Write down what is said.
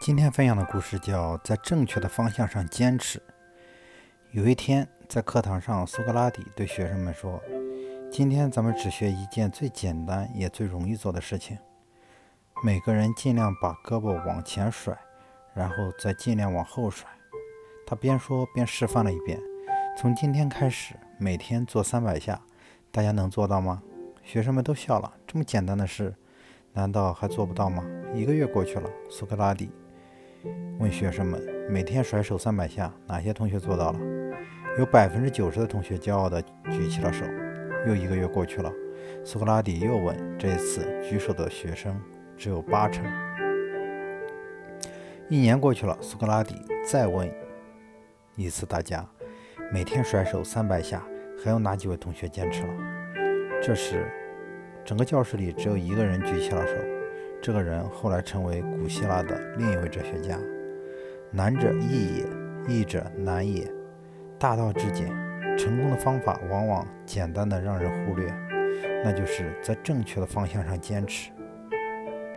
今天分享的故事叫《在正确的方向上坚持》。有一天，在课堂上，苏格拉底对学生们说：“今天咱们只学一件最简单也最容易做的事情。每个人尽量把胳膊往前甩，然后再尽量往后甩。”他边说边示范了一遍：“从今天开始，每天做三百下，大家能做到吗？”学生们都笑了。这么简单的事，难道还做不到吗？一个月过去了，苏格拉底问学生们：“每天甩手三百下，哪些同学做到了？”有百分之九十的同学骄傲地举起了手。又一个月过去了，苏格拉底又问：“这次举手的学生只有八成。”一年过去了，苏格拉底再问一次大家：“每天甩手三百下，还有哪几位同学坚持了？”这时，整个教室里只有一个人举起了手。这个人后来成为古希腊的另一位哲学家。难者易也，易者难也。大道至简，成功的方法往往简单的让人忽略。那就是在正确的方向上坚持。